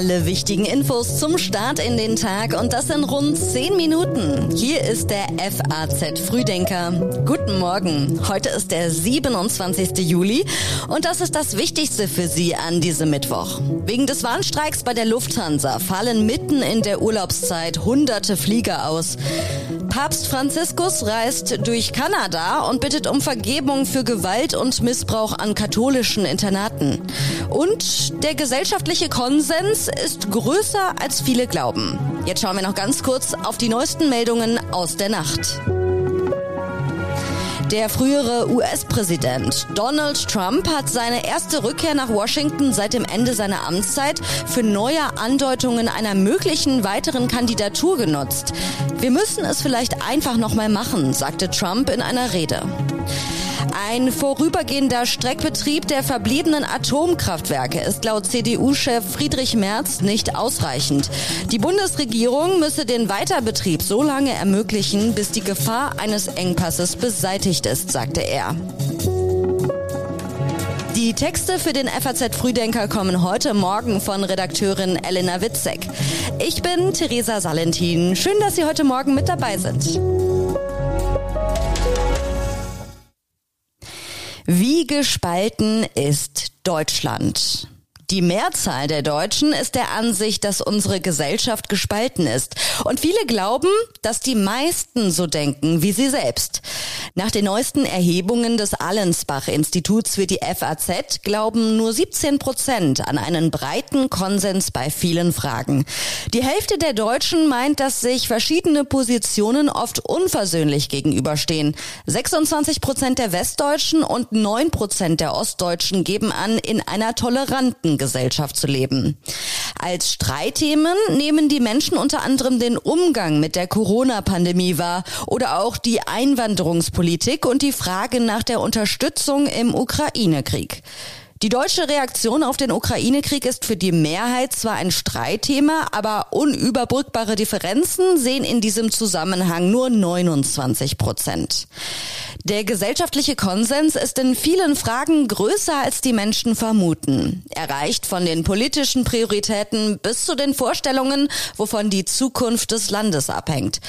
Alle wichtigen Infos zum Start in den Tag und das in rund 10 Minuten. Hier ist der FAZ Frühdenker. Guten Morgen. Heute ist der 27. Juli und das ist das Wichtigste für Sie an diesem Mittwoch. Wegen des Warnstreiks bei der Lufthansa fallen mitten in der Urlaubszeit hunderte Flieger aus. Papst Franziskus reist durch Kanada und bittet um Vergebung für Gewalt und Missbrauch an katholischen Internaten. Und der gesellschaftliche Konsens ist größer als viele glauben. Jetzt schauen wir noch ganz kurz auf die neuesten Meldungen aus der Nacht. Der frühere US-Präsident Donald Trump hat seine erste Rückkehr nach Washington seit dem Ende seiner Amtszeit für neue Andeutungen einer möglichen weiteren Kandidatur genutzt. Wir müssen es vielleicht einfach nochmal machen, sagte Trump in einer Rede. Ein vorübergehender Streckbetrieb der verbliebenen Atomkraftwerke ist laut CDU-Chef Friedrich Merz nicht ausreichend. Die Bundesregierung müsse den Weiterbetrieb so lange ermöglichen, bis die Gefahr eines Engpasses beseitigt ist, sagte er. Die Texte für den FAZ Frühdenker kommen heute Morgen von Redakteurin Elena Witzek. Ich bin Theresa Salentin. Schön, dass Sie heute Morgen mit dabei sind. Wie gespalten ist Deutschland? Die Mehrzahl der Deutschen ist der Ansicht, dass unsere Gesellschaft gespalten ist. Und viele glauben, dass die meisten so denken wie sie selbst. Nach den neuesten Erhebungen des Allensbach-Instituts für die FAZ glauben nur 17 Prozent an einen breiten Konsens bei vielen Fragen. Die Hälfte der Deutschen meint, dass sich verschiedene Positionen oft unversöhnlich gegenüberstehen. 26 Prozent der Westdeutschen und 9 Prozent der Ostdeutschen geben an, in einer toleranten Gesellschaft zu leben. Als Streitthemen nehmen die Menschen unter anderem den Umgang mit der Corona-Pandemie wahr oder auch die Einwanderungspolitik und die Frage nach der Unterstützung im Ukraine-Krieg. Die deutsche Reaktion auf den Ukraine-Krieg ist für die Mehrheit zwar ein Streitthema, aber unüberbrückbare Differenzen sehen in diesem Zusammenhang nur 29 Prozent. Der gesellschaftliche Konsens ist in vielen Fragen größer, als die Menschen vermuten. Er reicht von den politischen Prioritäten bis zu den Vorstellungen, wovon die Zukunft des Landes abhängt.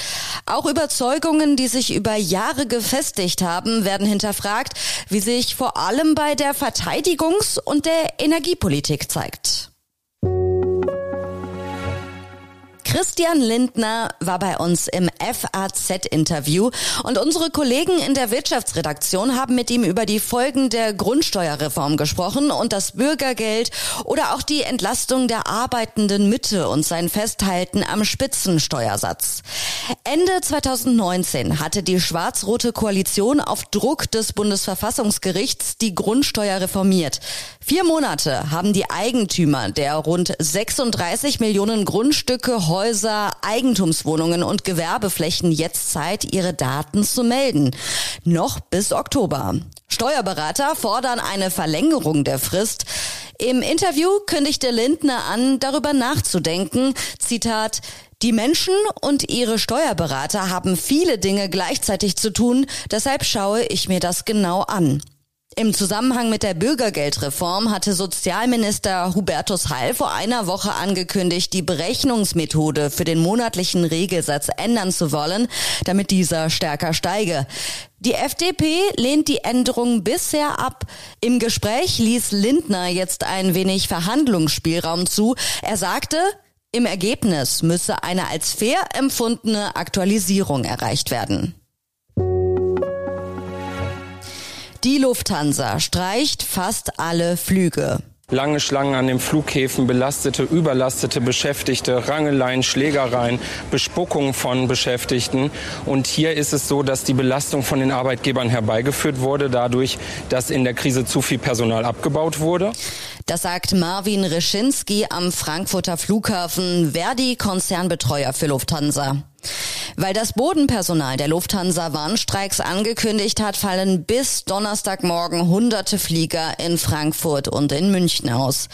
Auch Überzeugungen, die sich über Jahre gefestigt haben, werden hinterfragt, wie sich vor allem bei der Verteidigung Finanz- und der Energiepolitik zeigt. Christian Lindner war bei uns im FAZ-Interview und unsere Kollegen in der Wirtschaftsredaktion haben mit ihm über die Folgen der Grundsteuerreform gesprochen und das Bürgergeld oder auch die Entlastung der arbeitenden Mitte und sein Festhalten am Spitzensteuersatz. Ende 2019 hatte die schwarz-rote Koalition auf Druck des Bundesverfassungsgerichts die Grundsteuer reformiert. Vier Monate haben die Eigentümer der rund 36 Millionen Grundstücke Häuser, Eigentumswohnungen und Gewerbeflächen jetzt Zeit, ihre Daten zu melden. Noch bis Oktober. Steuerberater fordern eine Verlängerung der Frist. Im Interview kündigte Lindner an, darüber nachzudenken. Zitat, die Menschen und ihre Steuerberater haben viele Dinge gleichzeitig zu tun, deshalb schaue ich mir das genau an. Im Zusammenhang mit der Bürgergeldreform hatte Sozialminister Hubertus Heil vor einer Woche angekündigt, die Berechnungsmethode für den monatlichen Regelsatz ändern zu wollen, damit dieser stärker steige. Die FDP lehnt die Änderung bisher ab. Im Gespräch ließ Lindner jetzt ein wenig Verhandlungsspielraum zu. Er sagte, im Ergebnis müsse eine als fair empfundene Aktualisierung erreicht werden. Die Lufthansa streicht fast alle Flüge. Lange Schlangen an den Flughäfen, belastete, überlastete Beschäftigte, Rangeleien, Schlägereien, Bespuckung von Beschäftigten. Und hier ist es so, dass die Belastung von den Arbeitgebern herbeigeführt wurde, dadurch, dass in der Krise zu viel Personal abgebaut wurde. Das sagt Marvin Reschinski am Frankfurter Flughafen, Verdi Konzernbetreuer für Lufthansa. Weil das Bodenpersonal der Lufthansa Warnstreiks angekündigt hat, fallen bis Donnerstagmorgen hunderte Flieger in Frankfurt und in München aus.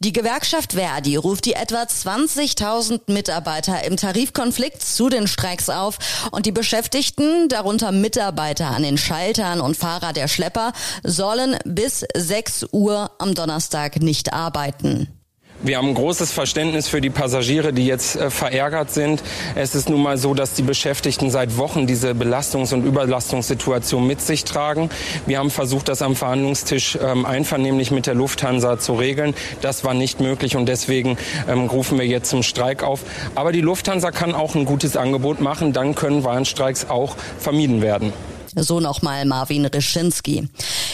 Die Gewerkschaft Verdi ruft die etwa 20.000 Mitarbeiter im Tarifkonflikt zu den Streiks auf und die Beschäftigten, darunter Mitarbeiter an den Schaltern und Fahrer der Schlepper, sollen bis 6 Uhr am Donnerstag nicht arbeiten. Wir haben großes Verständnis für die Passagiere, die jetzt äh, verärgert sind. Es ist nun mal so, dass die Beschäftigten seit Wochen diese Belastungs- und Überlastungssituation mit sich tragen. Wir haben versucht, das am Verhandlungstisch ähm, einvernehmlich mit der Lufthansa zu regeln. Das war nicht möglich und deswegen ähm, rufen wir jetzt zum Streik auf. Aber die Lufthansa kann auch ein gutes Angebot machen. Dann können Warnstreiks auch vermieden werden. So nochmal Marvin Reschinski.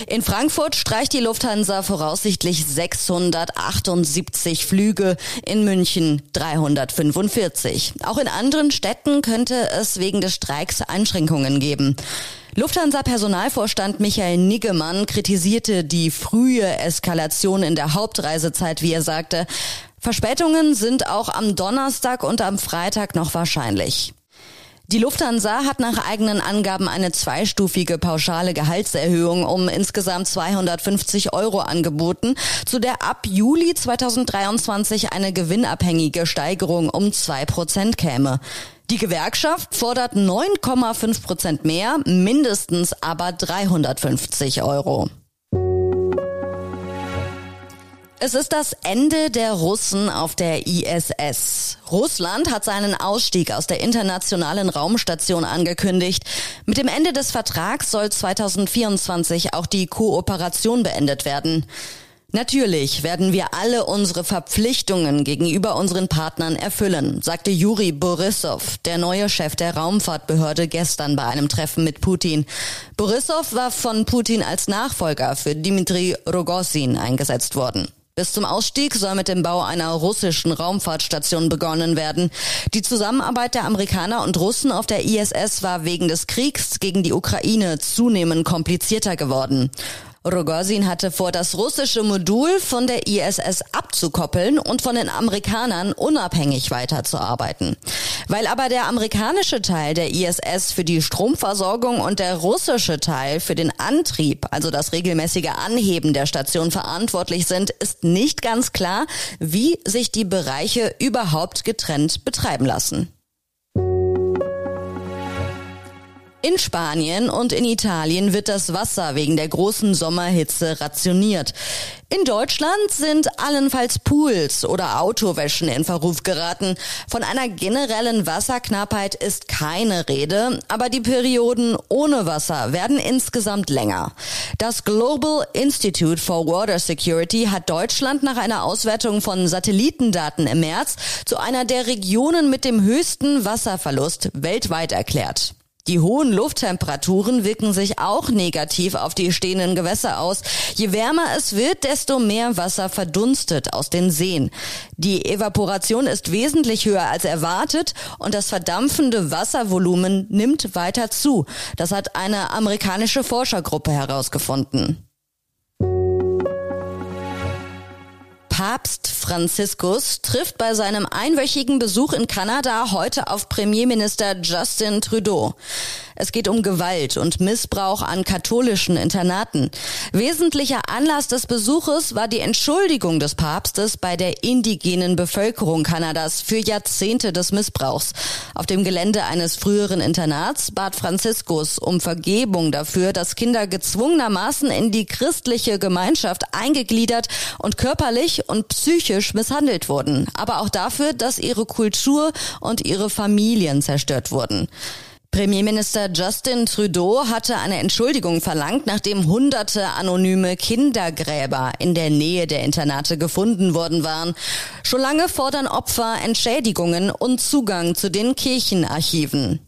In Frankfurt streicht die Lufthansa voraussichtlich 678 Flüge, in München 345. Auch in anderen Städten könnte es wegen des Streiks Einschränkungen geben. Lufthansa-Personalvorstand Michael Niggemann kritisierte die frühe Eskalation in der Hauptreisezeit, wie er sagte. Verspätungen sind auch am Donnerstag und am Freitag noch wahrscheinlich. Die Lufthansa hat nach eigenen Angaben eine zweistufige pauschale Gehaltserhöhung um insgesamt 250 Euro angeboten, zu der ab Juli 2023 eine gewinnabhängige Steigerung um zwei Prozent käme. Die Gewerkschaft fordert 9,5 Prozent mehr, mindestens aber 350 Euro. Es ist das Ende der Russen auf der ISS. Russland hat seinen Ausstieg aus der internationalen Raumstation angekündigt. Mit dem Ende des Vertrags soll 2024 auch die Kooperation beendet werden. Natürlich werden wir alle unsere Verpflichtungen gegenüber unseren Partnern erfüllen, sagte Juri Borissow, der neue Chef der Raumfahrtbehörde, gestern bei einem Treffen mit Putin. Borissow war von Putin als Nachfolger für Dmitri Rogozin eingesetzt worden. Bis zum Ausstieg soll mit dem Bau einer russischen Raumfahrtstation begonnen werden. Die Zusammenarbeit der Amerikaner und Russen auf der ISS war wegen des Kriegs gegen die Ukraine zunehmend komplizierter geworden. Rogozin hatte vor, das russische Modul von der ISS abzukoppeln und von den Amerikanern unabhängig weiterzuarbeiten. Weil aber der amerikanische Teil der ISS für die Stromversorgung und der russische Teil für den Antrieb, also das regelmäßige Anheben der Station verantwortlich sind, ist nicht ganz klar, wie sich die Bereiche überhaupt getrennt betreiben lassen. In Spanien und in Italien wird das Wasser wegen der großen Sommerhitze rationiert. In Deutschland sind allenfalls Pools oder Autowäschen in Verruf geraten. Von einer generellen Wasserknappheit ist keine Rede, aber die Perioden ohne Wasser werden insgesamt länger. Das Global Institute for Water Security hat Deutschland nach einer Auswertung von Satellitendaten im März zu einer der Regionen mit dem höchsten Wasserverlust weltweit erklärt. Die hohen Lufttemperaturen wirken sich auch negativ auf die stehenden Gewässer aus. Je wärmer es wird, desto mehr Wasser verdunstet aus den Seen. Die Evaporation ist wesentlich höher als erwartet und das verdampfende Wasservolumen nimmt weiter zu. Das hat eine amerikanische Forschergruppe herausgefunden. Papst Franziskus trifft bei seinem einwöchigen Besuch in Kanada heute auf Premierminister Justin Trudeau. Es geht um Gewalt und Missbrauch an katholischen Internaten. Wesentlicher Anlass des Besuches war die Entschuldigung des Papstes bei der indigenen Bevölkerung Kanadas für Jahrzehnte des Missbrauchs. Auf dem Gelände eines früheren Internats bat Franziskus um Vergebung dafür, dass Kinder gezwungenermaßen in die christliche Gemeinschaft eingegliedert und körperlich und psychisch misshandelt wurden, aber auch dafür, dass ihre Kultur und ihre Familien zerstört wurden. Premierminister Justin Trudeau hatte eine Entschuldigung verlangt, nachdem hunderte anonyme Kindergräber in der Nähe der Internate gefunden worden waren. Schon lange fordern Opfer Entschädigungen und Zugang zu den Kirchenarchiven.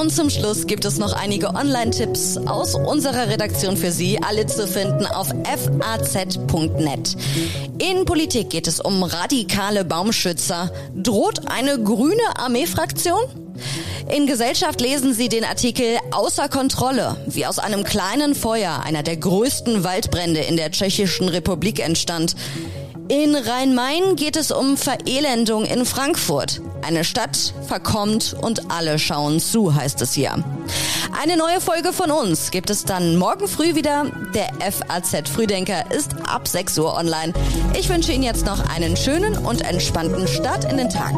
Und zum Schluss gibt es noch einige Online-Tipps aus unserer Redaktion für Sie, alle zu finden auf faz.net. In Politik geht es um radikale Baumschützer. Droht eine grüne Armeefraktion? In Gesellschaft lesen Sie den Artikel Außer Kontrolle, wie aus einem kleinen Feuer einer der größten Waldbrände in der Tschechischen Republik entstand. In Rhein-Main geht es um Verelendung in Frankfurt. Eine Stadt verkommt und alle schauen zu, heißt es hier. Eine neue Folge von uns gibt es dann morgen früh wieder. Der FAZ Frühdenker ist ab 6 Uhr online. Ich wünsche Ihnen jetzt noch einen schönen und entspannten Start in den Tag.